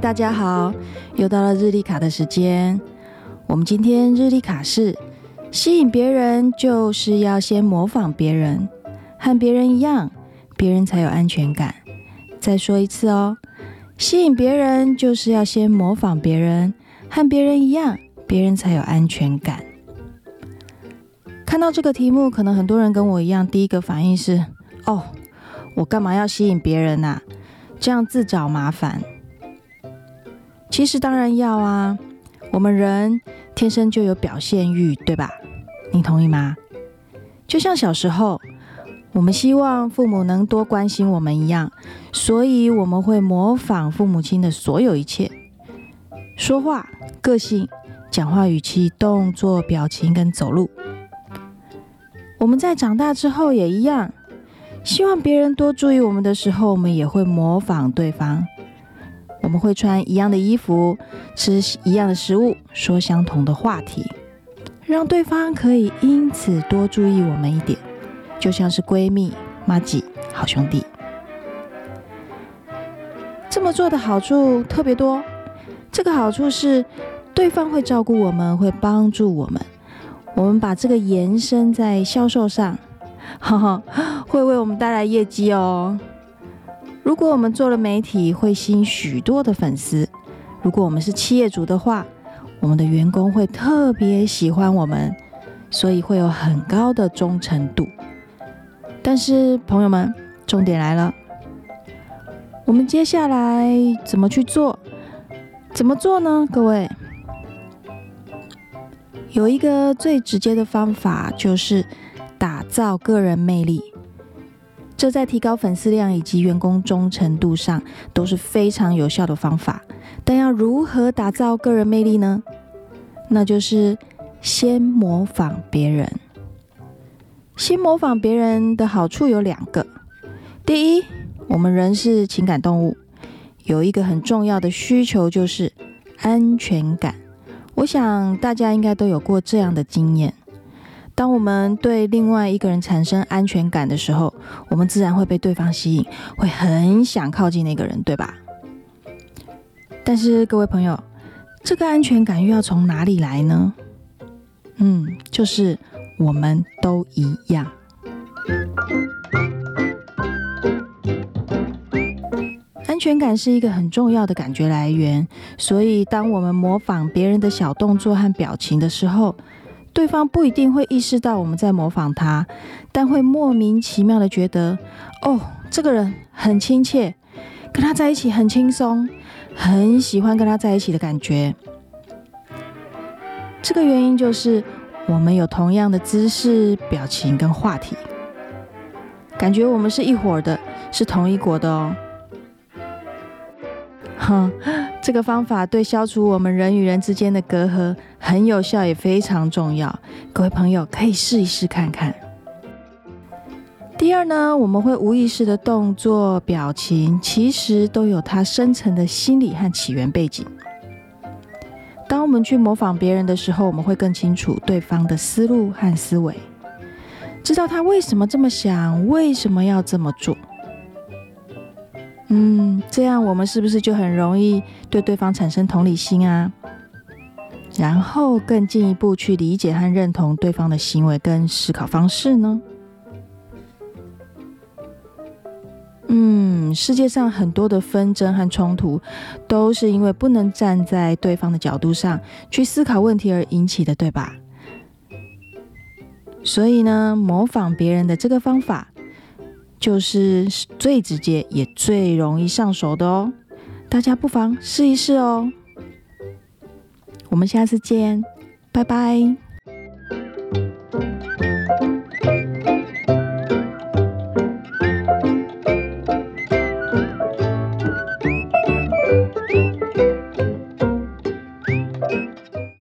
大家好，又到了日历卡的时间。我们今天日历卡是吸引别人，就是要先模仿别人，和别人一样，别人才有安全感。再说一次哦，吸引别人就是要先模仿别人，和别人一样，别人才有安全感。看到这个题目，可能很多人跟我一样，第一个反应是：哦，我干嘛要吸引别人啊？这样自找麻烦。其实当然要啊，我们人天生就有表现欲，对吧？你同意吗？就像小时候，我们希望父母能多关心我们一样，所以我们会模仿父母亲的所有一切，说话、个性、讲话语气、动作、表情跟走路。我们在长大之后也一样，希望别人多注意我们的时候，我们也会模仿对方。我们会穿一样的衣服，吃一样的食物，说相同的话题，让对方可以因此多注意我们一点，就像是闺蜜、妈吉、好兄弟。这么做的好处特别多。这个好处是，对方会照顾我们，会帮助我们。我们把这个延伸在销售上，哈哈，会为我们带来业绩哦。如果我们做了媒体，会吸引许多的粉丝；如果我们是企业主的话，我们的员工会特别喜欢我们，所以会有很高的忠诚度。但是，朋友们，重点来了，我们接下来怎么去做？怎么做呢？各位，有一个最直接的方法，就是打造个人魅力。这在提高粉丝量以及员工忠诚度上都是非常有效的方法。但要如何打造个人魅力呢？那就是先模仿别人。先模仿别人的好处有两个：第一，我们人是情感动物，有一个很重要的需求就是安全感。我想大家应该都有过这样的经验。当我们对另外一个人产生安全感的时候，我们自然会被对方吸引，会很想靠近那个人，对吧？但是各位朋友，这个安全感又要从哪里来呢？嗯，就是我们都一样。安全感是一个很重要的感觉来源，所以当我们模仿别人的小动作和表情的时候，对方不一定会意识到我们在模仿他，但会莫名其妙的觉得，哦，这个人很亲切，跟他在一起很轻松，很喜欢跟他在一起的感觉。这个原因就是我们有同样的姿势、表情跟话题，感觉我们是一伙的，是同一国的哦。哼，这个方法对消除我们人与人之间的隔阂很有效，也非常重要。各位朋友可以试一试看看。第二呢，我们会无意识的动作、表情，其实都有它深层的心理和起源背景。当我们去模仿别人的时候，我们会更清楚对方的思路和思维，知道他为什么这么想，为什么要这么做。嗯，这样我们是不是就很容易对对方产生同理心啊？然后更进一步去理解和认同对方的行为跟思考方式呢？嗯，世界上很多的纷争和冲突，都是因为不能站在对方的角度上去思考问题而引起的，对吧？所以呢，模仿别人的这个方法。就是最直接也最容易上手的哦，大家不妨试一试哦。我们下次见，拜拜。